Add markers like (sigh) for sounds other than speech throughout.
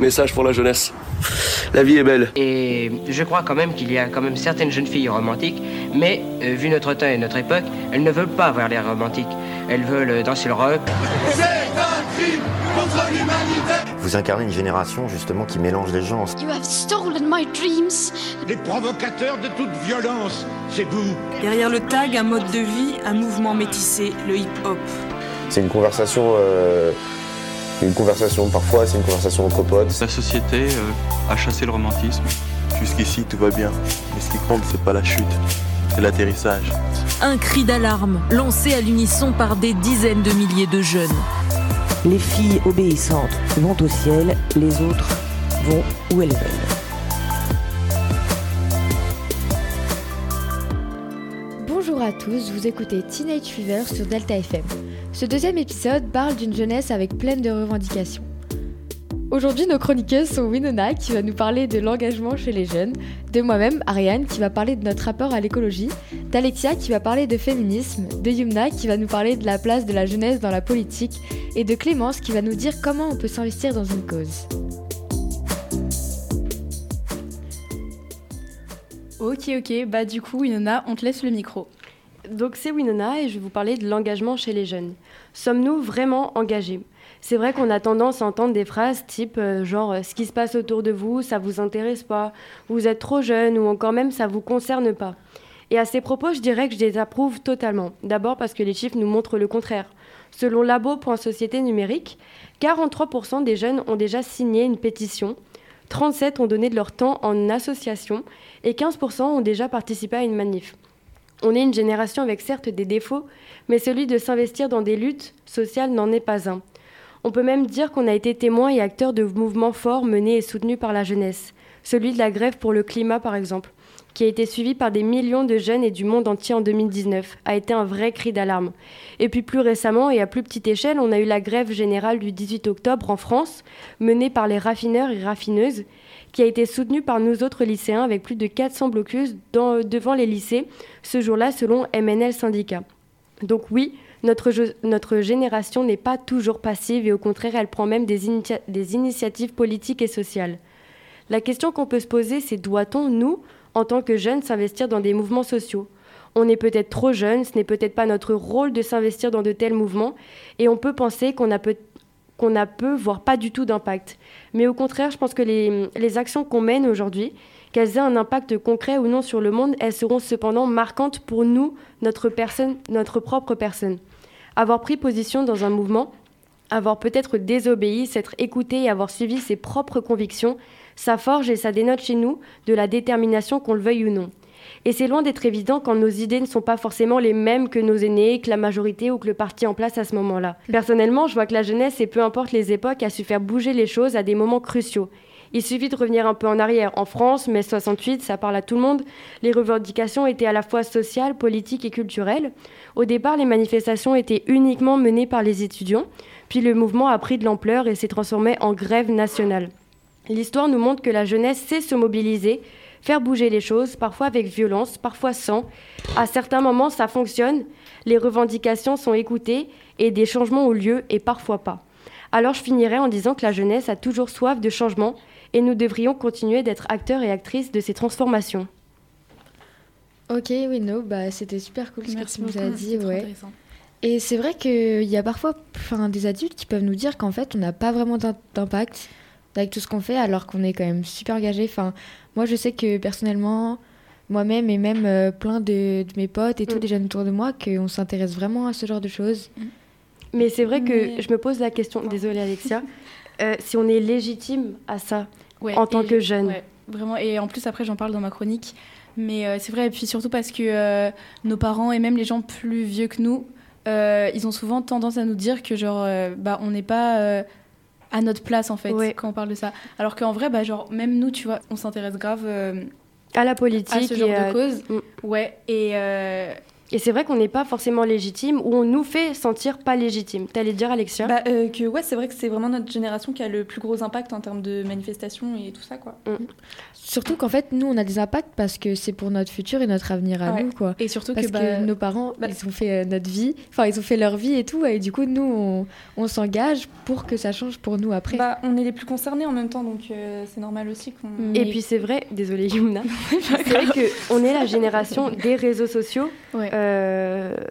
Message pour la jeunesse. La vie est belle. Et je crois quand même qu'il y a quand même certaines jeunes filles romantiques, mais euh, vu notre temps et notre époque, elles ne veulent pas avoir l'air romantiques. Elles veulent danser le rock. C'est un crime contre l'humanité Vous incarnez une génération justement qui mélange les gens. You have stolen my dreams. Les provocateurs de toute violence, c'est vous. Derrière le tag, un mode de vie, un mouvement métissé, le hip-hop. C'est une conversation, euh, une conversation parfois, c'est une conversation entre potes. La société euh, a chassé le romantisme. Jusqu'ici, tout va bien. Mais ce qui compte, c'est pas la chute, c'est l'atterrissage. Un cri d'alarme lancé à l'unisson par des dizaines de milliers de jeunes. Les filles obéissantes vont au ciel, les autres vont où elles veulent. Bonjour à tous, vous écoutez Teenage Fever sur Delta FM. Ce deuxième épisode parle d'une jeunesse avec pleine de revendications. Aujourd'hui, nos chroniqueuses sont Winona qui va nous parler de l'engagement chez les jeunes, de moi-même, Ariane, qui va parler de notre rapport à l'écologie, d'Alexia qui va parler de féminisme, de Yumna qui va nous parler de la place de la jeunesse dans la politique, et de Clémence qui va nous dire comment on peut s'investir dans une cause. Ok, ok, bah du coup, Winona, on te laisse le micro. Donc c'est Winona et je vais vous parler de l'engagement chez les jeunes. Sommes-nous vraiment engagés? C'est vrai qu'on a tendance à entendre des phrases type euh, genre ce qui se passe autour de vous, ça vous intéresse pas, vous êtes trop jeune ou encore même ça vous concerne pas. Et à ces propos, je dirais que je les approuve totalement. D'abord parce que les chiffres nous montrent le contraire. Selon Labo.société numérique, 43% des jeunes ont déjà signé une pétition, 37 ont donné de leur temps en association et 15% ont déjà participé à une manif. On est une génération avec certes des défauts, mais celui de s'investir dans des luttes sociales n'en est pas un. On peut même dire qu'on a été témoin et acteur de mouvements forts menés et soutenus par la jeunesse. Celui de la grève pour le climat, par exemple, qui a été suivi par des millions de jeunes et du monde entier en 2019, a été un vrai cri d'alarme. Et puis plus récemment, et à plus petite échelle, on a eu la grève générale du 18 octobre en France, menée par les raffineurs et raffineuses, qui a été soutenue par nous autres lycéens avec plus de 400 blocus dans, devant les lycées, ce jour-là selon MNL Syndicat. Donc oui, notre, notre génération n'est pas toujours passive et au contraire, elle prend même des, des initiatives politiques et sociales. La question qu'on peut se poser, c'est doit-on, nous, en tant que jeunes, s'investir dans des mouvements sociaux? On est peut-être trop jeune, ce n'est peut-être pas notre rôle de s'investir dans de tels mouvements, et on peut penser qu'on a, peut, qu'on a peu, voire pas du tout d'impact. Mais au contraire, je pense que les, les actions qu'on mène aujourd'hui, qu'elles aient un impact concret ou non sur le monde, elles seront cependant marquantes pour nous, notre personne, notre propre personne. Avoir pris position dans un mouvement, avoir peut-être désobéi, s'être écouté et avoir suivi ses propres convictions, ça forge et ça dénote chez nous de la détermination qu'on le veuille ou non. Et c'est loin d'être évident quand nos idées ne sont pas forcément les mêmes que nos aînés, que la majorité ou que le parti en place à ce moment-là. Personnellement, je vois que la jeunesse, et peu importe les époques, a su faire bouger les choses à des moments cruciaux. Il suffit de revenir un peu en arrière. En France, mai 68, ça parle à tout le monde. Les revendications étaient à la fois sociales, politiques et culturelles. Au départ, les manifestations étaient uniquement menées par les étudiants. Puis le mouvement a pris de l'ampleur et s'est transformé en grève nationale. L'histoire nous montre que la jeunesse sait se mobiliser, faire bouger les choses, parfois avec violence, parfois sans. À certains moments, ça fonctionne, les revendications sont écoutées et des changements ont lieu et parfois pas. Alors je finirai en disant que la jeunesse a toujours soif de changement et nous devrions continuer d'être acteurs et actrices de ces transformations. Ok, oui, no, bah, c'était super cool ce Merci que tu nous as dit. Ouais. intéressant. Et c'est vrai qu'il y a parfois enfin, des adultes qui peuvent nous dire qu'en fait, on n'a pas vraiment d'im- d'impact avec tout ce qu'on fait, alors qu'on est quand même super engagé. Enfin, moi, je sais que personnellement, moi-même et même euh, plein de, de mes potes et tous Mm. les jeunes autour de moi, qu'on s'intéresse vraiment à ce genre de choses. Mais c'est vrai que Mais- je me pose la question, désolée Alexia, (laughs) euh, si on est légitime à ça Ouais, en tant que jeune. ouais, vraiment. Et en plus, après, j'en parle dans ma chronique. Mais euh, c'est vrai, et puis surtout parce que euh, nos parents et même les gens plus vieux que nous, euh, ils ont souvent tendance à nous dire que genre, euh, bah, on n'est pas euh, à notre place en fait Ouais. quand on parle de ça. Alors qu'en vrai, bah, genre, même nous, tu vois, on s'intéresse grave euh, À la politique à ce genre et à- de cause. Mm. Ouais, et, euh, Et c'est vrai qu'on n'est pas forcément légitime ou on nous fait sentir pas légitime. T'allais dire, Alexia? Bah, euh, Que ouais, c'est vrai que c'est vraiment notre génération qui a le plus gros impact en termes de manifestations et tout ça, quoi. Mm. Surtout qu'en fait, nous, on a des impacts parce que c'est pour notre futur et notre avenir à Ouais. nous, quoi. Et surtout parce que, que, bah, nos parents, bah- ils ont fait euh, notre vie, enfin, ils ont fait leur vie et tout, et du coup, nous, on, on s'engage pour que ça change pour nous après. Bah, on est les plus concernés en même temps, donc euh, c'est normal aussi qu'on. Et puis c'est vrai, désolée Yumna, (laughs) c'est vrai qu'on est la génération des réseaux sociaux. Euh,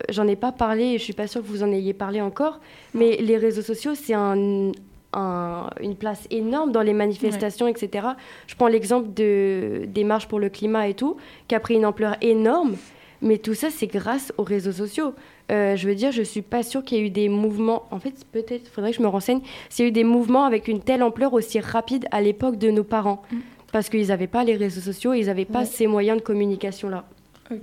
J'en ai pas parlé et je suis pas sûre que vous en ayez parlé encore, mais les réseaux sociaux, c'est un, un- une place énorme dans les manifestations, etc. Je prends l'exemple de, des marches pour le climat et tout, qui a pris une ampleur énorme, mais tout ça, c'est grâce aux réseaux sociaux. Euh, je veux dire, je suis pas sûre qu'il y ait eu des mouvements. En fait, peut-être, faudrait que je me renseigne. S'il y a eu des mouvements avec une telle ampleur aussi rapide à l'époque de nos parents, parce qu'ils n'avaient pas les réseaux sociaux, ils n'avaient pas ces moyens de communication là.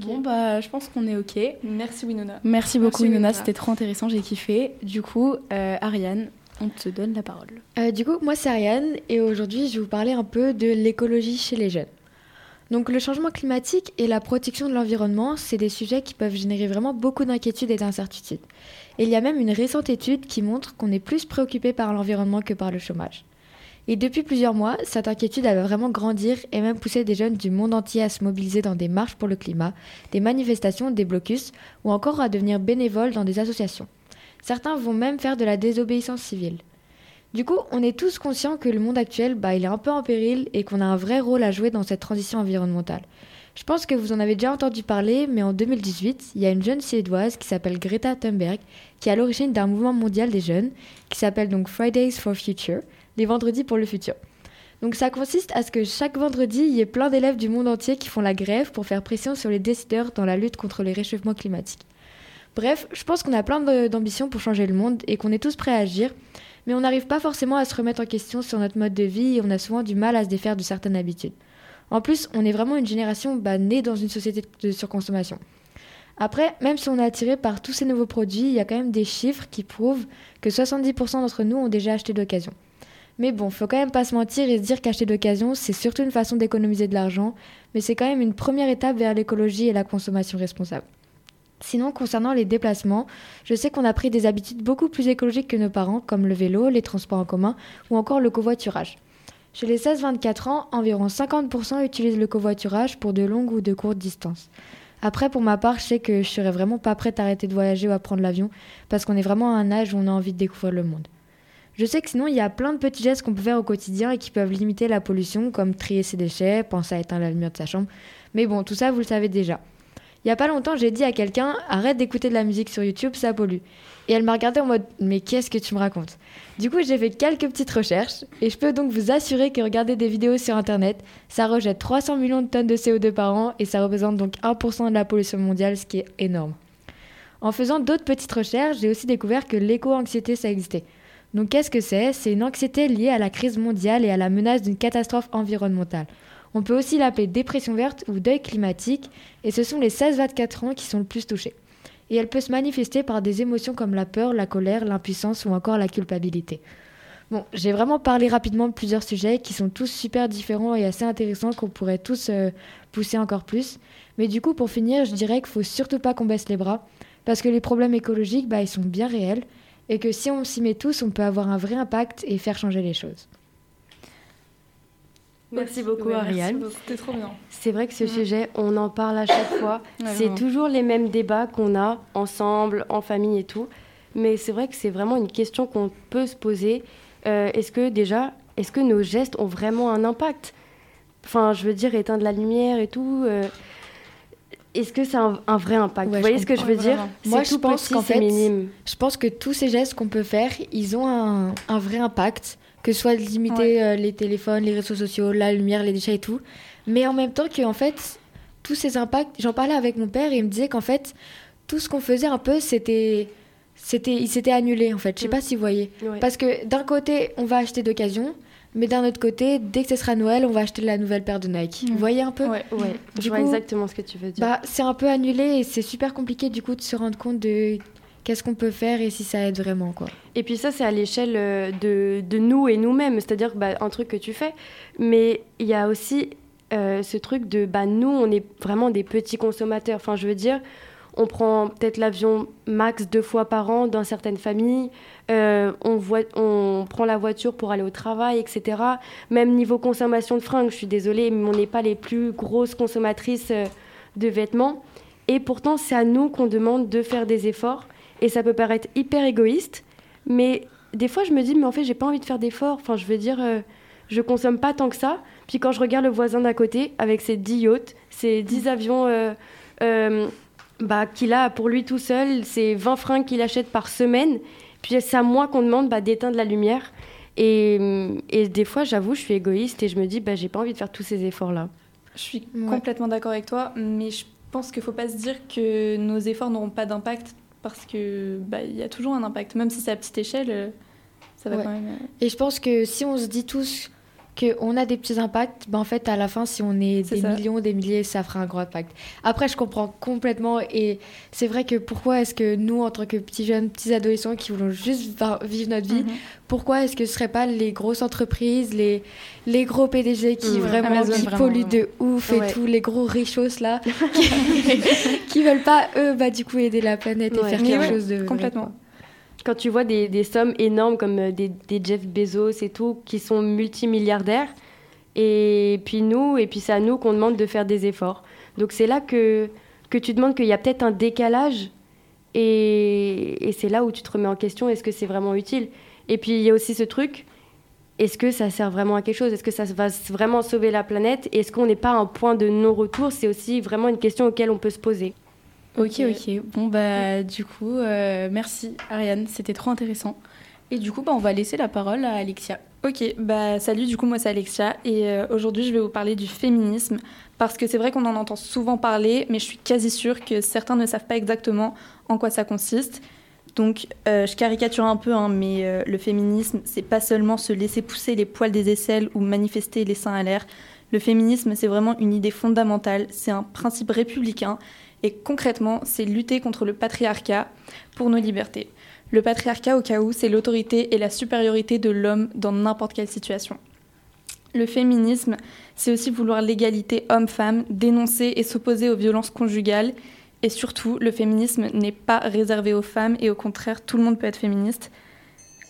Bon, bah, je pense qu'on est OK. Merci, Winona. Merci Merci, beaucoup, Winona. Winona. C'était trop intéressant, j'ai kiffé. Du coup, euh, Ariane, on te donne la parole. Euh, du coup, moi c'est Ariane et aujourd'hui je vais vous parler un peu de l'écologie chez les jeunes. Donc le changement climatique et la protection de l'environnement, c'est des sujets qui peuvent générer vraiment beaucoup d'inquiétudes et d'incertitudes. Et il y a même une récente étude qui montre qu'on est plus préoccupé par l'environnement que par le chômage. Et depuis plusieurs mois, cette inquiétude elle va vraiment grandir et même pousser des jeunes du monde entier à se mobiliser dans des marches pour le climat, des manifestations, des blocus ou encore à devenir bénévoles dans des associations. Certains vont même faire de la désobéissance civile. Du coup, on est tous conscients que le monde actuel, bah, est un peu en péril et qu'on a un vrai rôle à jouer dans cette transition environnementale. Je pense que vous en avez déjà entendu parler, mais en 2018, il y a une jeune suédoise qui s'appelle Greta Thunberg, qui est à l'origine d'un mouvement mondial des jeunes, qui s'appelle donc Fridays for Future, les vendredis pour le futur. Donc ça consiste à ce que chaque vendredi, il y ait plein d'élèves du monde entier qui font la grève pour faire pression sur les décideurs dans la lutte contre les réchauffements climatiques. Bref, je pense qu'on a plein d'ambitions pour changer le monde et qu'on est tous prêts à agir, mais on n'arrive pas forcément à se remettre en question sur notre mode de vie et on a souvent du mal à se défaire de certaines habitudes. En plus, on est vraiment une génération bah, née dans une société de surconsommation. Après, même si on est attiré par tous ces nouveaux produits, il y a quand même des chiffres qui prouvent que 70% d'entre nous ont déjà acheté d'occasion. Mais bon, faut quand même pas se mentir et se dire qu'acheter d'occasion, c'est surtout une façon d'économiser de l'argent, mais c'est quand même une première étape vers l'écologie et la consommation responsable. Sinon, concernant les déplacements, je sais qu'on a pris des habitudes beaucoup plus écologiques que nos parents, comme le vélo, les transports en commun ou encore le covoiturage. Chez les 16-24 ans, environ 50% utilisent le covoiturage pour de longues ou de courtes distances. Après, pour ma part, je sais que je serais vraiment pas prête à arrêter de voyager ou à prendre l'avion, parce qu'on est vraiment à un âge où on a envie de découvrir le monde. Je sais que sinon, il y a plein de petits gestes qu'on peut faire au quotidien et qui peuvent limiter la pollution, comme trier ses déchets, penser à éteindre la lumière de sa chambre. Mais bon, tout ça, vous le savez déjà. Il y a pas longtemps, j'ai dit à quelqu'un arrête d'écouter de la musique sur YouTube, ça pollue. Et elle m'a regardé en mode mais qu'est-ce que tu me racontes? Du coup, j'ai fait quelques petites recherches et je peux donc vous assurer que regarder des vidéos sur internet, ça rejette 300 millions de tonnes de CO2 par an et ça représente donc 1% de la pollution mondiale, ce qui est énorme. En faisant d'autres petites recherches, j'ai aussi découvert que l'éco-anxiété ça existait. Donc qu'est-ce que c'est? C'est une anxiété liée à la crise mondiale et à la menace d'une catastrophe environnementale. On peut aussi l'appeler dépression verte ou deuil climatique, et ce sont les 16-24 ans qui sont le plus touchés. Et elle peut se manifester par des émotions comme la peur, la colère, l'impuissance ou encore la culpabilité. Bon, j'ai vraiment parlé rapidement de plusieurs sujets qui sont tous super différents et assez intéressants qu'on pourrait tous euh, pousser encore plus. Mais du coup, pour finir, je dirais qu'il faut surtout pas qu'on baisse les bras, parce que les problèmes écologiques, bah, ils sont bien réels, et que si on s'y met tous, on peut avoir un vrai impact et faire changer les choses. Merci beaucoup Ouais, merci Ariane. beaucoup. C'était trop bien. C'est vrai que ce sujet, on en parle à chaque fois. Ouais, c'est toujours les mêmes débats qu'on a ensemble, en famille et tout. Mais c'est vrai que c'est vraiment une question qu'on peut se poser. Euh, est-ce que déjà, est-ce que nos gestes ont vraiment un impact? Enfin, je veux dire, éteindre la lumière et tout. euh, est-ce que ça a un, un vrai impact? Ouais, Vous voyez ce que je veux dire? C'est Moi, je pense qu'en c'est fait, minime. je pense que tous ces gestes qu'on peut faire, ils ont un, un vrai impact, que ce soit de limiter euh, les téléphones, les réseaux sociaux, la lumière, les déchets et tout. Mais en même temps que en fait, tous ces impacts, j'en parlais avec mon père et il me disait qu'en fait, tout ce qu'on faisait un peu, c'était c'était il s'était annulé en fait. Je sais pas si vous voyez. Ouais. Parce que d'un côté, on va acheter d'occasion, mais d'un autre côté, dès que ce sera Noël, on va acheter la nouvelle paire de Nike. Vous voyez un peu Ouais, ouais. Du je vois coup, exactement ce que tu veux dire. bah, c'est un peu annulé et c'est super compliqué du coup de se rendre compte de qu'est-ce qu'on peut faire et si ça aide vraiment quoi. Et puis ça, c'est à l'échelle euh, de, de nous et nous-mêmes, c'est-à-dire bah, un truc que tu fais. Mais il y a aussi euh, ce truc de, bah, nous, on est vraiment des petits consommateurs. Enfin, je veux dire, on prend peut-être l'avion max deux fois par an dans certaines familles. Euh, on, prend la voiture pour aller au travail, etc. Même niveau consommation de fringues, je suis désolée, mais on n'est pas les plus grosses consommatrices euh, de vêtements. Et pourtant, c'est à nous qu'on demande de faire des efforts. Et ça peut paraître hyper égoïste, mais des fois, je me dis, mais en fait, j'ai pas envie de faire d'efforts. Enfin, je veux dire, euh, je consomme pas tant que ça. Puis quand je regarde le voisin d'à côté, avec ses 10 yachts, ses 10 avions euh, bah, qu'il a pour lui tout seul, ses 20 fringues qu'il achète par semaine, puis c'est à moi qu'on demande bah, d'éteindre la lumière. Et, et des fois, j'avoue, je suis égoïste et je me dis, bah, j'ai pas envie de faire tous ces efforts-là. Je suis complètement d'accord avec toi, mais je pense qu'il faut pas se dire que nos efforts n'auront pas d'impact parce que bah, il y a toujours un impact, même si c'est à petite échelle, ça va Ouais. quand même. euh, Et je pense que si on se dit tous qu'on a des petits impacts, ben en fait, à la fin, si on est, des ça. millions, des milliers, ça fera un gros impact. Après, je comprends complètement. Et c'est vrai que pourquoi est-ce que nous, en tant que petits jeunes, petits adolescents qui voulons juste vivre notre vie, Mhm. pourquoi est-ce que ce ne serait pas les grosses entreprises, les, les gros PDG qui vraiment Amazon, qui vraiment, polluent de ouf Ouais. et tout, les gros richos là, (laughs) qui, (laughs) qui veulent pas, eux, bah, du coup, aider la planète et faire Mais quelque chose de. complètement. Quand tu vois des, sommes énormes comme euh, des, Jeff Bezos et tout, qui sont multimilliardaires, et puis nous, et puis c'est à nous qu'on demande de faire des efforts. Donc c'est là que, que tu demandes qu'il y a peut-être un décalage, et, c'est là où tu te remets en question, est-ce que c'est vraiment utile? Et puis il y a aussi ce truc, est-ce que ça sert vraiment à quelque chose? Est-ce que ça va vraiment sauver la planète? Est-ce qu'on n'est pas un point de non-retour? C'est aussi vraiment une question auquel on peut se poser. Ok, ok. Bon, bah, du coup, euh, merci Ariane, c'était trop intéressant. Et du coup, bah, on va laisser la parole à Alexia. Ok, bah, salut, du coup, moi c'est Alexia. Et euh, aujourd'hui, je vais vous parler du féminisme. Parce que c'est vrai qu'on en entend souvent parler, mais je suis quasi sûre que certains ne savent pas exactement en quoi ça consiste. Donc, euh, je caricature un peu, hein, mais le féminisme, c'est pas seulement se laisser pousser les poils des aisselles ou manifester les seins à l'air. Le féminisme, c'est vraiment une idée fondamentale, c'est un principe républicain et concrètement, c'est lutter contre le patriarcat pour nos libertés. Le patriarcat, au cas où, c'est l'autorité et la supériorité de l'homme dans n'importe quelle situation. Le féminisme, c'est aussi vouloir l'égalité homme-femme, dénoncer et s'opposer aux violences conjugales. Et surtout, le féminisme n'est pas réservé aux femmes et au contraire, tout le monde peut être féministe.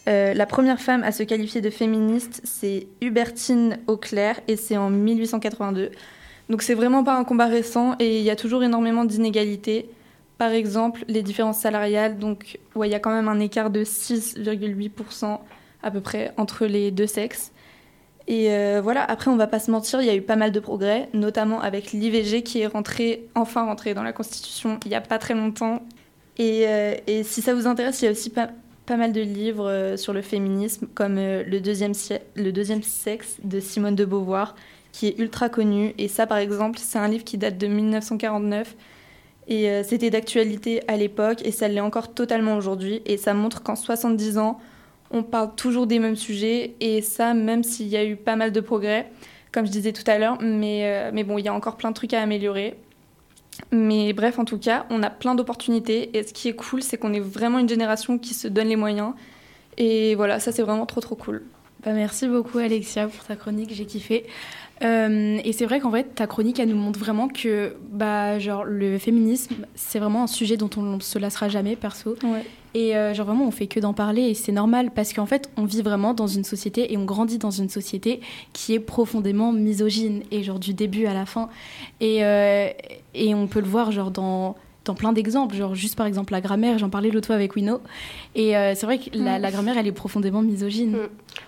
Euh, la première femme à se qualifier de féministe, c'est Hubertine Auclair et c'est en 1882. Donc c'est vraiment pas un combat récent et il y a toujours énormément d'inégalités. Par exemple, les différences salariales, donc il y a quand même un écart de 6,8% à peu près entre les deux sexes. Et euh, voilà, après on va pas se mentir, il y a eu pas mal de progrès, notamment avec l'IVG qui est rentré, enfin rentré dans la Constitution il y a pas très longtemps. Et, euh, si ça vous intéresse, il y a aussi pas, mal de livres euh, sur le féminisme, comme le deuxième sexe de Simone de Beauvoir, qui est ultra connu. Et ça, par exemple, c'est un livre qui date de 1949. Et euh, c'était d'actualité à l'époque, et ça l'est encore totalement aujourd'hui. Et ça montre qu'en 70 ans, on parle toujours des mêmes sujets, et ça, même s'il y a eu pas mal de progrès, comme je disais tout à l'heure. Mais, euh, mais bon, il y a encore plein de trucs à améliorer. Mais bref, en tout cas, on a plein d'opportunités, et ce qui est cool, c'est qu'on est vraiment une génération qui se donne les moyens. Et voilà, ça, c'est vraiment trop, trop cool. Bah, merci beaucoup Alexia pour ta chronique, j'ai kiffé. Euh, et c'est vrai qu'en fait, ta chronique, elle nous montre vraiment que bah, genre, le féminisme, c'est vraiment un sujet dont on ne se lassera jamais, perso. Ouais. Et euh, genre vraiment, on fait que d'en parler et c'est normal parce qu'en fait, on vit vraiment dans une société et on grandit dans une société qui est profondément misogyne et genre du début à la fin. Et, euh, et on peut le voir genre dans dans plein d'exemples, genre juste par exemple la grammaire, j'en parlais l'autre fois avec Wino, et euh, c'est vrai que la, Mm. la grammaire elle est profondément misogyne.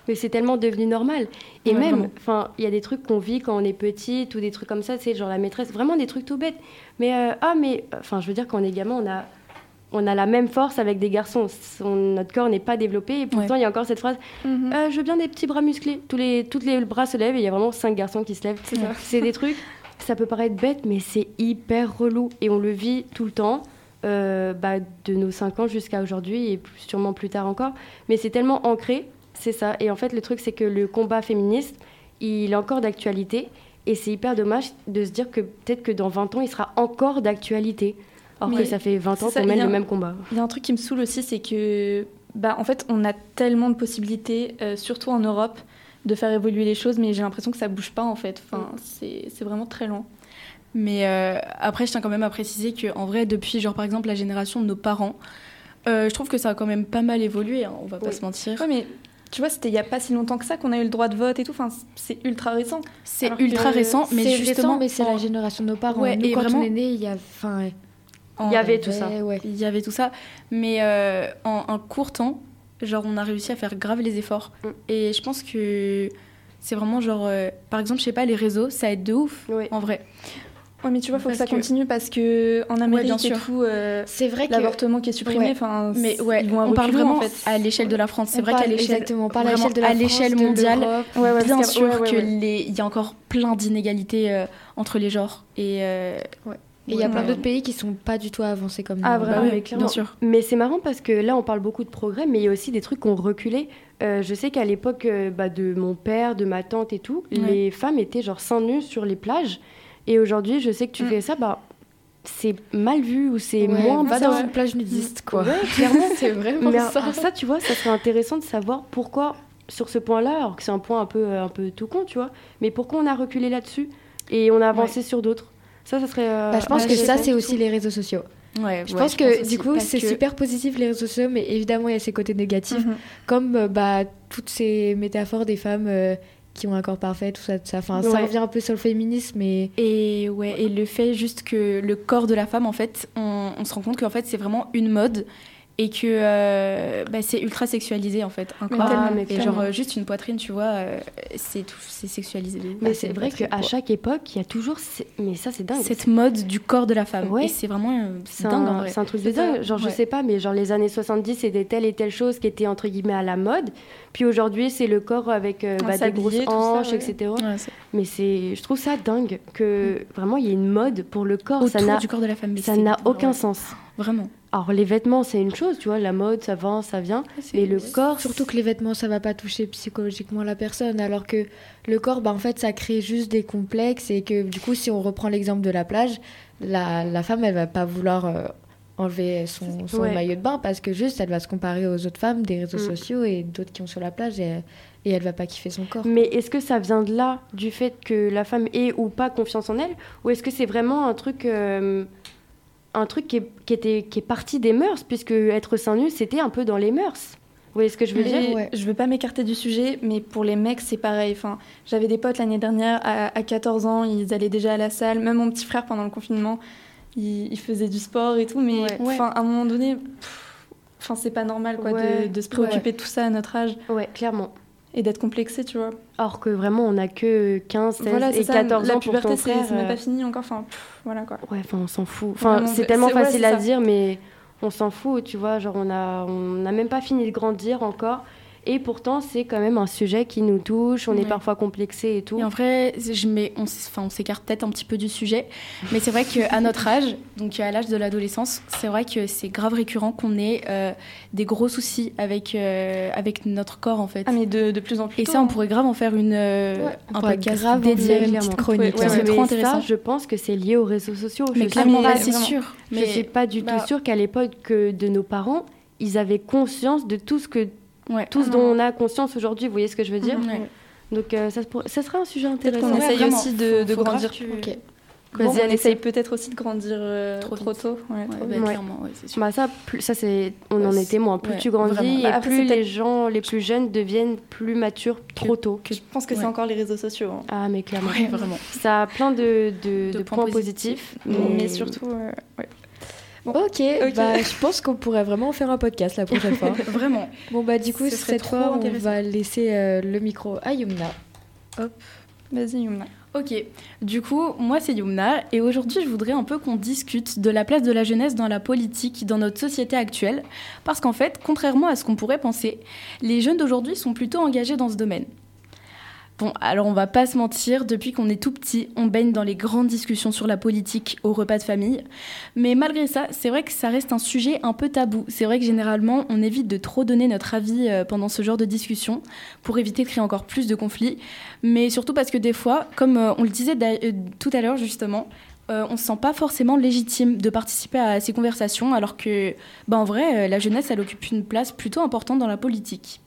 Mais c'est tellement devenu normal. Et Ouais, même, enfin, il y a des trucs qu'on vit quand on est petite ou des trucs comme ça, c'est genre la maîtresse, vraiment des trucs tout bêtes. Mais euh, ah, mais enfin, je veux dire quand on est gamin, on a on a la même force avec des garçons. Son- notre corps n'est pas développé et pourtant il y a encore cette phrase Euh, je veux bien des petits bras musclés. Tous les tous les bras se lèvent et il y a vraiment cinq garçons qui se lèvent. C'est ça. C'est des trucs. Ça peut paraître bête, mais c'est hyper relou et on le vit tout le temps. euh, bah, de nos 5 ans jusqu'à aujourd'hui et plus- sûrement plus tard encore. Mais c'est tellement ancré, c'est ça. Et en fait, le truc, c'est que le combat féministe, il est encore d'actualité. Et c'est hyper dommage de se dire que peut-être que dans 20 ans, il sera encore d'actualité. Alors Mais que ça fait 20 ans qu'on mène le même combat. Il y a un truc qui me saoule aussi, c'est que, bah, en fait, on a tellement de possibilités, euh, surtout en Europe, de faire évoluer les choses, mais j'ai l'impression que ça bouge pas, en fait. Enfin, c'est c'est vraiment très lent. Mais euh, après, je tiens quand même à préciser qu'en vrai, depuis, genre, par exemple, la génération de nos parents, euh, je trouve que ça a quand même pas mal évolué, hein, on va pas se mentir. Mais tu vois, c'était il y a pas si longtemps que ça qu'on a eu le droit de vote et tout. Enfin, c'est ultra récent. C'est ultra récent, mais C'est justement. récent, mais c'est la génération de nos parents. Ouais, Nous, et quand vraiment- on est né, il y a... Enfin, Il y avait tout ça. Ouais. Il y avait tout ça. Mais euh, en un court temps, genre, on a réussi à faire grave les efforts. Mm. Et je pense que c'est vraiment genre. euh, par exemple, je sais pas, les réseaux, ça aide de ouf, en vrai. Ouais, mais tu vois, faut Parce que ça que- continue parce que en Amérique bien et tout, euh, c'est vrai que l'avortement qui est supprimé, Ouais. enfin, mais ouais, ils vont à on parle vraiment en fait. à l'échelle de la France. C'est vrai qu'à l'échelle, exactement, on parle à vraiment l'échelle mondiale. Ouais, ouais, bien sûr ouais, ouais, que ouais. les, il y a encore plein d'inégalités euh, entre les genres et euh, Et il y a plein ouais. d'autres pays qui sont pas du tout avancés comme nous. Ah vraiment, Bah mais clairement. bien sûr. Mais c'est marrant parce que là, on parle beaucoup de progrès, mais il y a aussi des trucs qui ont reculé. Euh, je sais qu'à l'époque euh, bah, de mon père, de ma tante et tout, Ouais. les femmes étaient genre seins nus sur les plages. Et aujourd'hui, je sais que tu Mm. fais ça, bah c'est mal vu ou c'est moins va dans une plage nudiste, quoi. Ouais, clairement. (laughs) c'est vraiment Mais ça. alors ça, tu vois, ça serait intéressant de savoir pourquoi sur ce point-là, alors que c'est un point un peu, un peu tout con, tu vois, mais pourquoi on a reculé là-dessus et on a avancé sur d'autres. Ça, ça serait. euh, Bah, je pense ouais, que ça, c'est aussi tout. les réseaux sociaux. Ouais, je ouais, pense je que pense du coup, c'est que- super positif les réseaux sociaux, mais évidemment, il y a ses côtés négatifs, Mhm. comme euh, bah, toutes ces métaphores des femmes euh, qui ont un corps parfait, tout ça, tout ça. Enfin, ça Ouais. revient un peu sur le féminisme, et Et ouais, et le fait juste que le corps de la femme, en fait, on, on se rend compte qu'en fait, c'est vraiment une mode et que euh, bah, c'est ultra sexualisé, en fait, un corps. et genre, euh, juste une poitrine, tu vois, euh, c'est tout, c'est sexualisé. Mais Bah, c'est vrai qu'à chaque époque, il y a toujours. ces- Mais ça, c'est dingue. Cette mode du corps de la femme. Ouais. Et c'est vraiment euh, c'est dingue, en un, vrai. c'est un truc de dingue. Genre, je sais pas, mais genre les années 70, c'était telle et telle chose qui était entre guillemets à la mode. Puis aujourd'hui, c'est le corps avec euh, bah, des grosses ça, hanches, ouais. etc. Ouais, Mais c'est, je trouve ça dingue que vraiment il y ait une mode pour le corps. ça Autour n'a, du corps de la femme. ça n'a aucun ouais. sens. Vraiment. Alors les vêtements, c'est une chose, tu vois, la mode, ça va, ça vient. Mais le corps, surtout que les vêtements, ça va pas toucher psychologiquement la personne, alors que le corps, bah, en fait, ça crée juste des complexes, et que du coup, si on reprend l'exemple de la plage, la, la femme, elle va pas vouloir euh, enlever son, son Ouais. maillot de bain, parce que juste, elle va se comparer aux autres femmes des réseaux Mm. sociaux et d'autres qui ont sur la plage, et, et elle va pas kiffer son corps. Mais est-ce que ça vient de là, du fait que la femme ait ou pas confiance en elle? Ou est-ce que c'est vraiment un truc, euh, un truc qui est, qui, était, qui est parti des mœurs Puisque être seins nus, c'était un peu dans les mœurs? Vous voyez ce que je veux Mais dire? Je veux pas m'écarter du sujet, mais pour les mecs, c'est pareil. Enfin, J'avais des potes l'année dernière, à, à 14 ans, ils allaient déjà à la salle. Même mon petit frère, pendant le confinement, il, il faisait du sport et tout. Mais Ouais. à un moment donné, enfin, c'est pas normal quoi, Ouais. de, de se préoccuper de tout ça à notre âge Ouais, clairement. et d'être complexé, tu vois. Or que vraiment, on a que 15, 16 voilà, et ça. 14 La ans pour puberté, c'est même euh, pas fini encore. Enfin, voilà quoi. Ouais, enfin, on s'en fout. Enfin, c'est tellement facile à dire, mais on s'en fout, tu vois. Genre, on a, on n'a même pas fini de grandir encore. Et pourtant, c'est quand même un sujet qui nous touche. On est parfois complexé et tout. Et en vrai, je mets, on, enfin, on s'écarte peut-être un petit peu du sujet, mais c'est vrai qu'à notre (laughs) âge, donc à l'âge de l'adolescence, c'est vrai que c'est grave récurrent qu'on ait euh, des gros soucis avec, euh, avec notre corps en fait. Ah, mais de, de plus en plus Et tôt, ça, on hein. pourrait grave en faire une, euh, Ouais, on un pourrait podcast grave en dédié, faire une petite chronique. Ouais, ouais. c'est trop mais intéressant. ça, je pense que c'est lié aux réseaux sociaux. Mais je clairement, suis bah, pas, c'est vraiment. sûr. je Mais suis pas du bah- tout sûre qu'à l'époque que de nos parents, ils avaient conscience de tout ce que ouais. tout ce Ah dont on a conscience aujourd'hui. Vous voyez ce que je veux dire ouais. Donc euh, ça, ça serait un sujet intéressant. Ouais, essaye vraiment. aussi de, Faut- de faut grave grandir. que- Ok. Vas-y, Bon, on essaye peut-être aussi de grandir euh, Trop tôt. Ouais, trop Ouais, vite. bah, Ouais. clairement, ouais, c'est sûr. Bah ça, plus, ça c'est, on Ouais, en est témoin. Plus ouais, tu grandis et Bah, après, plus les gens les plus jeunes deviennent plus matures trop tôt. Je pense que c'est encore les réseaux sociaux. hein. Ah mais clairement. Ouais, vraiment. Ça a plein de, de, De de points points positifs, mais, Mais surtout, euh, Ok, bah, je pense qu'on pourrait vraiment faire un podcast la prochaine fois. (laughs) Vraiment. Bon, bah, du coup, Ce cette trop fois, on va laisser euh, le micro à Yumna. Vas-y, Yumna. Ok, du coup, moi c'est Yumna et aujourd'hui je voudrais un peu qu'on discute de la place de la jeunesse dans la politique, dans notre société actuelle, parce qu'en fait, contrairement à ce qu'on pourrait penser, les jeunes d'aujourd'hui sont plutôt engagés dans ce domaine. Bon, alors on va pas se mentir, depuis qu'on est tout petit, on baigne dans les grandes discussions sur la politique au repas de famille. Mais malgré ça, c'est vrai que ça reste un sujet un peu tabou. C'est vrai que généralement, on évite de trop donner notre avis euh, pendant ce genre de discussion pour éviter de créer encore plus de conflits. Mais surtout parce que des fois, comme euh, on le disait euh, tout à l'heure justement, on se sent pas forcément légitime de participer à ces conversations, alors que, bah, en vrai, la jeunesse, elle occupe une place plutôt importante dans la politique.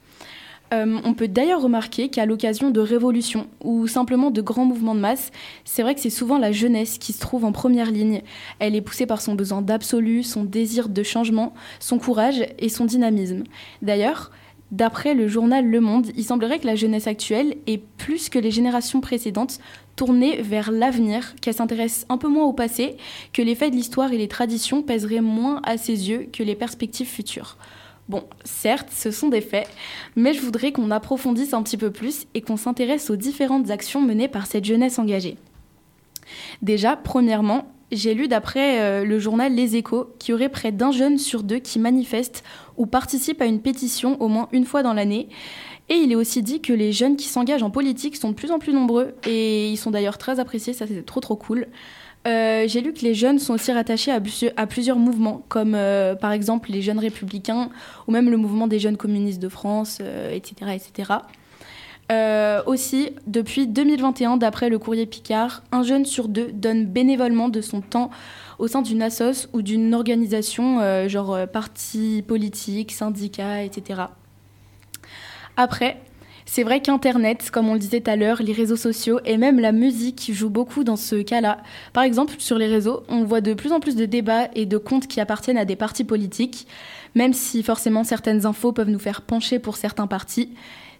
Euh, on peut d'ailleurs remarquer qu'à l'occasion de révolutions ou simplement de grands mouvements de masse, c'est vrai que c'est souvent la jeunesse qui se trouve en première ligne. Elle est poussée par son besoin d'absolu, son désir de changement, son courage et son dynamisme. D'ailleurs, D'après le journal Le Monde, il semblerait que la jeunesse actuelle est plus que les générations précédentes tournée vers l'avenir, qu'elle s'intéresse un peu moins au passé, que les faits de l'histoire et les traditions pèseraient moins à ses yeux que les perspectives futures. Bon, certes, ce sont des faits, mais je voudrais qu'on approfondisse un petit peu plus et qu'on s'intéresse aux différentes actions menées par cette jeunesse engagée. Déjà, premièrement, j'ai lu d'après euh, le journal Les Échos qu'il y aurait près d'un jeune sur deux qui manifeste ou participe à une pétition au moins une fois dans l'année. Et il est aussi dit que les jeunes qui s'engagent en politique sont de plus en plus nombreux et ils sont d'ailleurs très appréciés, ça c'est trop trop cool. Euh, j'ai lu que les jeunes sont aussi rattachés à, plusieurs mouvements, comme euh, par exemple les jeunes républicains ou même le mouvement des jeunes communistes de France, etc. etc. Euh, aussi, depuis 2021, d'après le courrier Picard, un jeune sur deux donne bénévolement de son temps au sein d'une assoce ou d'une organisation, genre parti politique, syndicat, etc. Après, c'est vrai qu'Internet, comme on le disait tout à l'heure, les réseaux sociaux et même la musique jouent beaucoup dans ce cas-là. Par exemple, sur les réseaux, on voit de plus en plus de débats et de comptes qui appartiennent à des partis politiques, même si forcément certaines infos peuvent nous faire pencher pour certains partis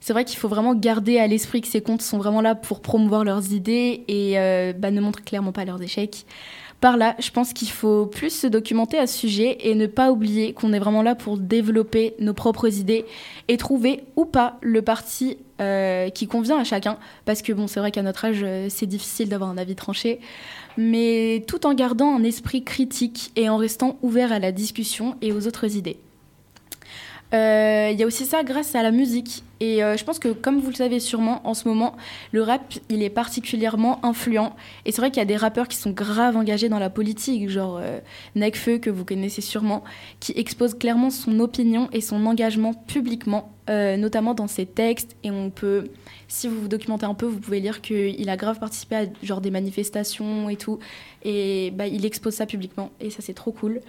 c'est vrai qu'il faut vraiment garder à l'esprit que ces comptes sont vraiment là pour promouvoir leurs idées et euh, bah, ne montrent clairement pas leurs échecs. Par là, je pense qu'il faut plus se documenter à ce sujet et ne pas oublier qu'on est vraiment là pour développer nos propres idées et trouver ou pas le parti euh, qui convient à chacun. Parce que bon, c'est vrai qu'à notre âge, euh, c'est difficile d'avoir un avis tranché, mais tout en gardant un esprit critique et en restant ouvert à la discussion et aux autres idées. Euh, il y a aussi ça grâce à la musique. Et euh, je pense que, comme vous le savez sûrement, en ce moment, le rap, il est particulièrement influent. Et c'est vrai qu'il y a des rappeurs qui sont grave engagés dans la politique, genre euh, Nekfeu, que vous connaissez sûrement, qui expose clairement son opinion et son engagement publiquement, notamment dans ses textes. Et on peut, si vous vous documentez un peu, vous pouvez lire qu'il a grave participé à genre des manifestations et tout. Et bah, il expose ça publiquement. Et ça, c'est trop cool.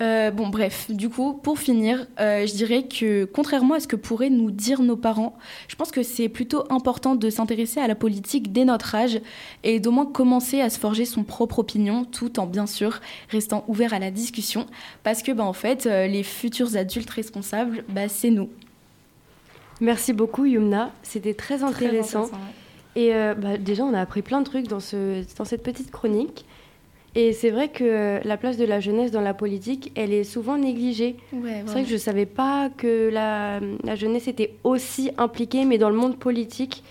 Euh, bon, bref, du coup, pour finir, euh, je dirais que contrairement à ce que pourraient nous dire nos parents, je pense que c'est plutôt important de s'intéresser à la politique dès notre âge et d'au moins commencer à se forger son propre opinion, tout en bien sûr restant ouvert à la discussion, parce que, bah, en fait, euh, les futurs adultes responsables, bah, c'est nous. Merci beaucoup, Yumna. C'était très intéressant. Et bah, déjà, on a appris plein de trucs dans, ce, dans cette petite chronique. Et c'est vrai que la place de la jeunesse dans la politique, elle est souvent négligée. c'est vrai que je ne savais pas que la, la, jeunesse était aussi impliquée, mais dans le monde politique.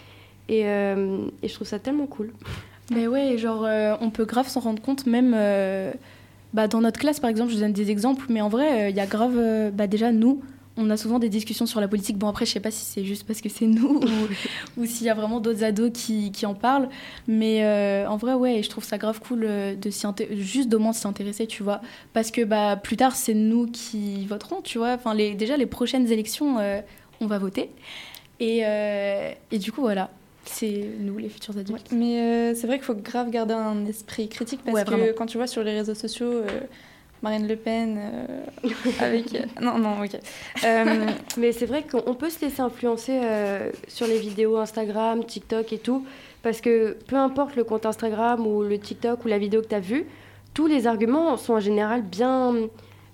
Et, euh, et je trouve ça tellement cool. Mais ouais, genre, euh, on peut grave s'en rendre compte, même euh, bah, dans notre classe, par exemple, je vous donne des exemples, mais en vrai, il y a grave, bah, déjà, nous, on a souvent des discussions sur la politique. Bon, après, je sais pas si c'est juste parce que c'est nous (laughs) ou, s'il y a vraiment d'autres ados qui, qui, en parlent. Mais euh, en vrai, ouais, je trouve ça grave cool euh, de juste d'au moins s'y intéresser, tu vois. Parce que bah, plus tard, c'est nous qui voterons, tu vois. Enfin, les, déjà, les prochaines élections, euh, on va voter. Et, et, du coup, voilà. C'est nous, les futurs adultes. mais c'est vrai qu'il faut grave garder un esprit critique parce que quand tu vois sur les réseaux sociaux Marine Le Pen euh, (laughs) avec. non, non, ok. Euh, (laughs) mais c'est vrai qu'on peut se laisser influencer euh, sur les vidéos Instagram, TikTok et tout, parce que peu importe le compte Instagram ou le TikTok ou la vidéo que tu as vue, tous les arguments sont en général bien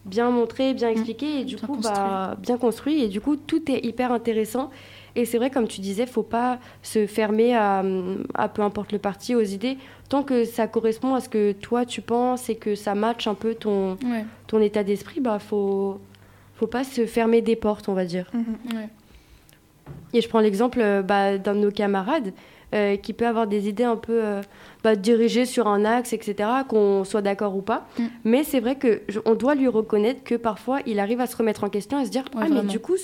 bien montrés, bien mmh. expliqués et du coup bah, bien construits et du coup tout est hyper intéressant et c'est vrai comme tu disais faut pas se fermer à, à peu importe le parti aux idées tant que ça correspond à ce que toi tu penses et que ça matche un peu ton, ton état d'esprit, bah faut faut pas se fermer des portes, on va dire. Mhm, et je prends l'exemple euh, bah, d'un de nos camarades euh, qui peut avoir des idées un peu euh, bah, dirigées sur un axe, etc., qu'on soit d'accord ou pas. Mm. Mais c'est vrai qu'on doit lui reconnaître que parfois, il arrive à se remettre en question et se dire Ah, mais du coup,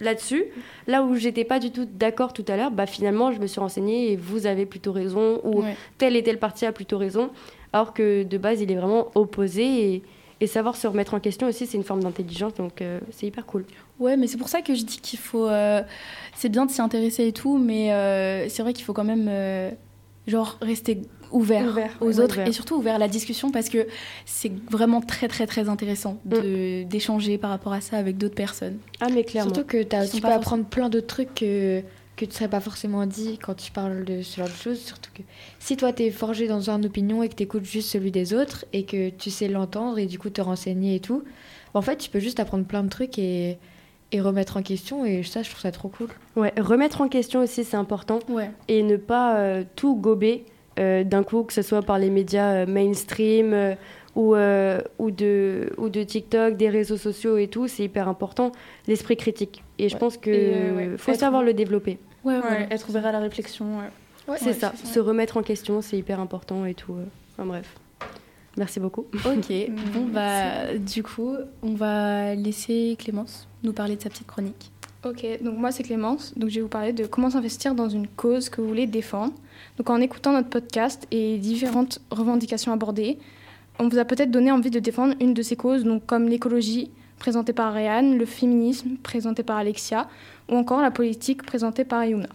là-dessus, là où j'étais pas du tout d'accord tout à l'heure, bah, finalement, je me suis renseignée et vous avez plutôt raison, ou tel et tel parti a plutôt raison. Alors que de base, il est vraiment opposé et et savoir se remettre en question aussi, c'est une forme d'intelligence, donc euh, c'est hyper cool. Ouais, mais c'est pour ça que je dis qu'il faut. Euh, c'est bien de s'y intéresser et tout, mais euh, c'est vrai qu'il faut quand même genre rester ouvert, aux autres et surtout ouvert à la discussion parce que c'est vraiment très très très intéressant de, d'échanger par rapport à ça avec d'autres personnes. Ah mais clairement. Surtout que as, tu peux apprendre plein d'autres trucs que, que tu ne serais pas forcément dit quand tu parles de ce genre de choses. Surtout que si toi tu es forgé dans une opinion et que tu écoutes juste celui des autres et que tu sais l'entendre et du coup te renseigner et tout, en fait tu peux juste apprendre plein de trucs et et remettre en question et ça je trouve ça trop cool. Ouais, remettre en question aussi c'est important ouais. et ne pas euh, tout gober euh, d'un coup que ce soit par les médias euh, mainstream ou, ou, de, ou de TikTok, des réseaux sociaux et tout, c'est hyper important l'esprit critique et je pense que faut savoir le développer. Ouais, être ouvert à la réflexion. c'est ça, se remettre en question, c'est hyper important et tout. Enfin bref. Merci beaucoup. Ok, (laughs) bon bah du coup, on va laisser Clémence nous parler de sa petite chronique. Ok, donc moi c'est Clémence, donc je vais vous parler de comment s'investir dans une cause que vous voulez défendre. Donc en écoutant notre podcast et différentes revendications abordées, on vous a peut-être donné envie de défendre une de ces causes, donc comme l'écologie présentée par Réane, le féminisme présenté par Alexia, ou encore la politique présentée par Yuna.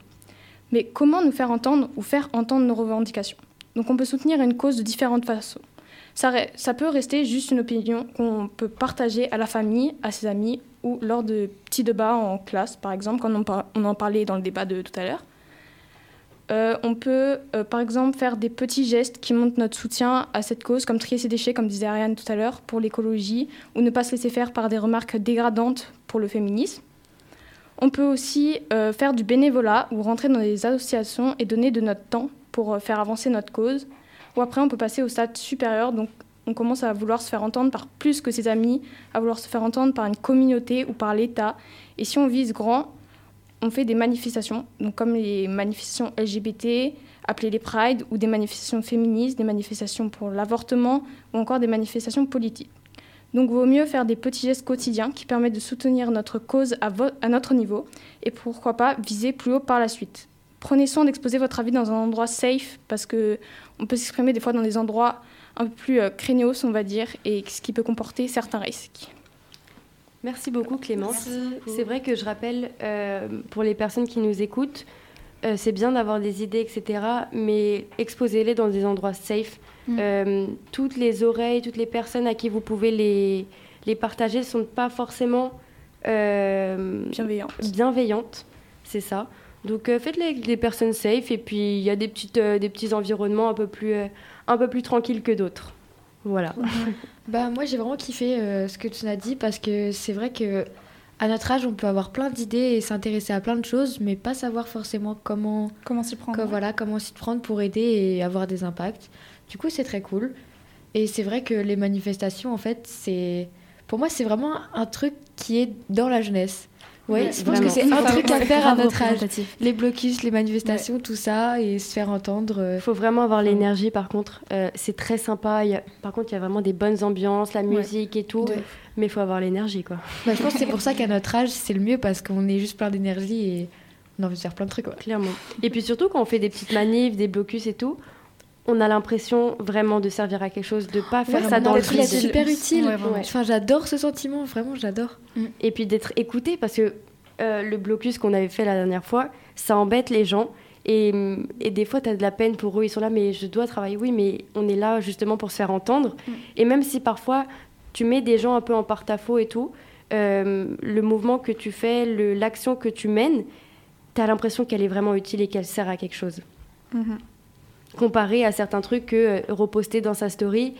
Mais comment nous faire entendre ou faire entendre nos revendications? Donc on peut soutenir une cause de différentes façons. Ça, ça peut rester juste une opinion qu'on peut partager à la famille, à ses amis ou lors de petits débats en classe, par exemple, quand on, en parlait dans le débat de tout à l'heure. Euh, on peut, euh, par exemple, faire des petits gestes qui montrent notre soutien à cette cause, comme trier ses déchets, comme disait Ariane tout à l'heure, pour l'écologie, ou ne pas se laisser faire par des remarques dégradantes pour le féminisme. On peut aussi euh, faire du bénévolat ou rentrer dans des associations et donner de notre temps pour faire avancer notre cause. Ou après, on peut passer au stade supérieur, donc on commence à vouloir se faire entendre par plus que ses amis, à vouloir se faire entendre par une communauté ou par l'État. Et si on vise grand, on fait des manifestations, comme les manifestations LGBT, appelées les Pride, ou des manifestations féministes, des manifestations pour l'avortement, ou encore des manifestations politiques. Donc, vaut mieux faire des petits gestes quotidiens qui permettent de soutenir notre cause à, à notre niveau, et pourquoi pas viser plus haut par la suite. Prenez soin d'exposer votre avis dans un endroit safe, parce que on peut s'exprimer des fois dans des endroits un peu plus euh, craignos, on va dire, et ce qui peut comporter certains risques. Merci beaucoup Clémence. C'est vrai que je rappelle, euh, pour les personnes qui nous écoutent, euh, c'est bien d'avoir des idées, etc., mais exposez-les dans des endroits safe. Mm. toutes les oreilles, toutes les personnes à qui vous pouvez les, les partager ne sont pas forcément bienveillantes. bienveillantes. C'est ça. Donc faites-les avec des personnes safe et puis il y a des, petites, des petits environnements un peu plus un peu plus tranquille que d'autres. Voilà. (laughs) bah moi j'ai vraiment kiffé euh, ce que tu as dit parce que c'est vrai que à notre âge on peut avoir plein d'idées et s'intéresser à plein de choses mais pas savoir forcément comment comment s'y prendre. voilà comment s'y prendre pour aider et avoir des impacts. Du coup c'est très cool et c'est vrai que les manifestations en fait c'est pour moi c'est vraiment un truc qui est dans la jeunesse. Oui, je pense que c'est un truc à faire à notre âge. Les blocus, les manifestations, tout ça, et se faire entendre. Il euh, faut vraiment avoir l'énergie, par contre. Euh, c'est très sympa. Par contre, il y a vraiment des bonnes ambiances, la musique et tout. Mais il faut avoir l'énergie, quoi. Bah, je pense que c'est pour ça qu'à notre âge, c'est le mieux, parce qu'on est juste plein d'énergie et on a envie de faire plein de trucs. Quoi. Clairement. Et puis surtout, quand on fait des petites manifs, des blocus et tout, on a l'impression vraiment de servir à quelque chose, de pas faire ça dans le C'est super utile. enfin, j'adore ce sentiment, vraiment, j'adore. Mm. Et puis d'être écouté, parce que euh, le blocus qu'on avait fait la dernière fois, ça embête les gens. Et, et des fois, tu as de la peine pour eux. Ils sont là, mais je dois travailler. Oui, mais on est là justement pour se faire entendre. Mm. Et même si parfois, tu mets des gens un peu en porte-à-faux et tout, euh, le mouvement que tu fais, l'action que tu mènes, tu as l'impression qu'elle est vraiment utile et qu'elle sert à quelque chose. Mm-hmm comparé à certains trucs que euh, reposter dans sa story,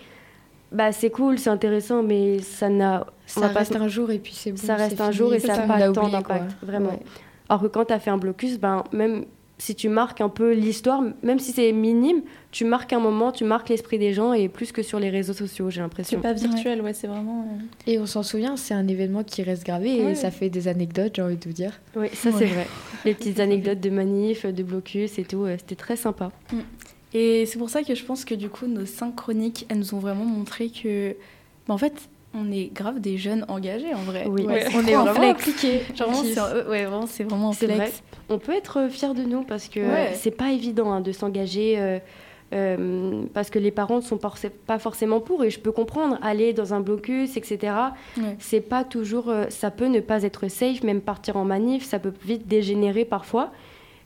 bah c'est cool, c'est intéressant, mais ça n'a. Ça reste un jour et puis c'est bon. Ça reste un jour et ça n'a pas tant d'impact, vraiment. Alors que quand tu as fait un blocus, ben, même si tu marques un peu l'histoire, même si c'est minime, tu marques un moment, tu marques l'esprit des gens et plus que sur les réseaux sociaux, j'ai l'impression. C'est pas virtuel, ouais, c'est vraiment. Euh, et on s'en souvient, c'est un événement qui reste gravé et ça fait des anecdotes, j'ai envie de vous dire. Oui, ça c'est vrai. Les petites (laughs) anecdotes de manif, de blocus et tout, euh, c'était très sympa. Et c'est pour ça que je pense que du coup, nos cinq chroniques, elles nous ont vraiment montré que, bah, en fait, on est grave des jeunes engagés en vrai. Oui, on est vraiment impliqués. Genre, ouais, vraiment, c'est vraiment Vrai. On peut être fiers de nous parce que c'est pas évident hein, de s'engager. Euh, euh, parce que les parents ne sont pas forcément pour et je peux comprendre aller dans un blocus etc c'est pas toujours euh, ça peut ne pas être safe même partir en manif ça peut vite dégénérer parfois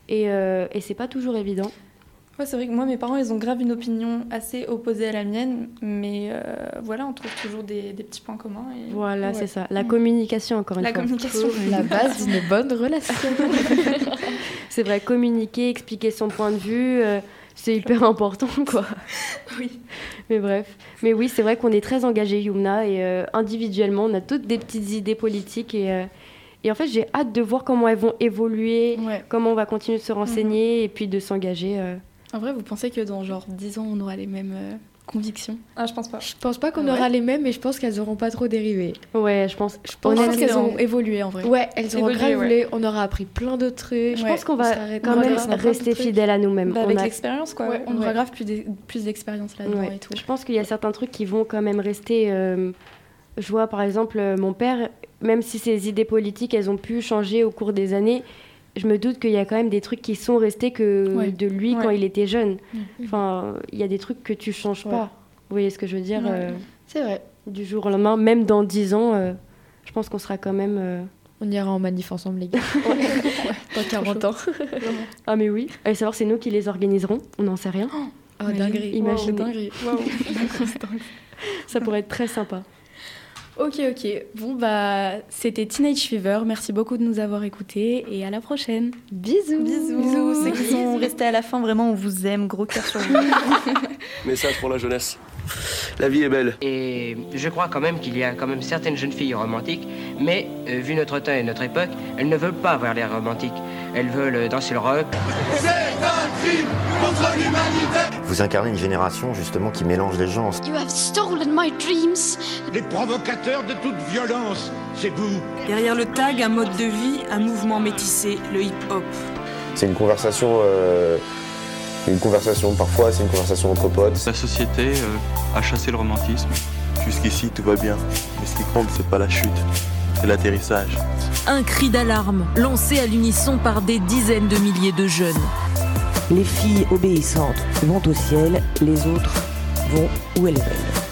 et, et c'est pas toujours évident Ouais, c'est vrai que moi, mes parents, ils ont grave une opinion assez opposée à la mienne, mais euh, voilà, on trouve toujours des, des, petits points communs. Et... Voilà, ouais. c'est ça. La mmh. communication, encore une la fois. La communication. La (laughs) base d'une bonne relation. (laughs) c'est vrai, communiquer, expliquer son point de vue, euh, c'est hyper important, quoi. (laughs) oui. Mais bref. Mais oui, c'est vrai qu'on est très engagés, Yumna, et euh, individuellement, on a toutes des petites idées politiques et... Et en fait, j'ai hâte de voir comment elles vont évoluer, ouais. comment on va continuer de se renseigner mmh. et puis de s'engager. Euh... En vrai, vous pensez que dans genre 10 ans, on aura les mêmes euh, convictions? Ah, je pense pas. Je pense pas qu'on ouais. aura les mêmes, mais je pense qu'elles auront pas trop dérivé. Ouais, je pense. Je pense, pense qu'elles ont évolué en vrai. Ouais, elles auront grave évolué. On aura appris plein de trucs. Je pense qu'on va quand même rester fidèles à nous-mêmes. Bah, avec a... l'expérience, quoi. on aura grave plus d'expérience là-dedans et tout. Je pense qu'il y a certains trucs qui vont quand même rester. Euh... Je vois par exemple mon père, même si ses idées politiques, elles ont pu changer au cours des années, je me doute qu'il y a quand même des trucs qui sont restés que ouais. de lui ouais. quand il était jeune. Mmh. Enfin, il y a des trucs que tu changes ouais. pas. Vous voyez ce que je veux dire euh, C'est vrai. Du jour au lendemain, même dans 10 ans, euh, je pense qu'on sera quand même. Euh... On ira en manif ensemble, les gars. (laughs) (laughs) dans 40 ans. (laughs) ah, mais oui. Allez savoir, c'est nous qui les organiserons. On n'en sait rien. Oh, oh dinguerie. Imaginez. Wow, dinguerie. Wow. Ça pourrait être très sympa. Ok, ok. Bon, bah, c'était Teenage Fever. Merci beaucoup de nous avoir écoutés et à la prochaine. Bisous. Bisous. Bisous. Ceux qui sont (laughs) restés à la fin, vraiment, on vous aime. Gros cœur sur vous. (laughs) Message pour la jeunesse. La vie est belle. Et je crois quand même qu'il y a quand même certaines jeunes filles romantiques, mais euh, vu notre temps et notre époque, elles ne veulent pas avoir l'air romantique. Elles veulent danser le rock. C'est un crime contre l'humanité. Vous incarnez une génération justement qui mélange les gens. You have stolen my dreams. Les provocateurs de toute violence, c'est vous. Derrière le tag, un mode de vie, un mouvement métissé, le hip-hop. C'est une conversation. Euh une conversation, parfois c'est une conversation entre potes. La société euh, a chassé le romantisme. Jusqu'ici tout va bien, mais ce qui compte c'est pas la chute, c'est l'atterrissage. Un cri d'alarme lancé à l'unisson par des dizaines de milliers de jeunes. Les filles obéissantes vont au ciel, les autres vont où elles veulent.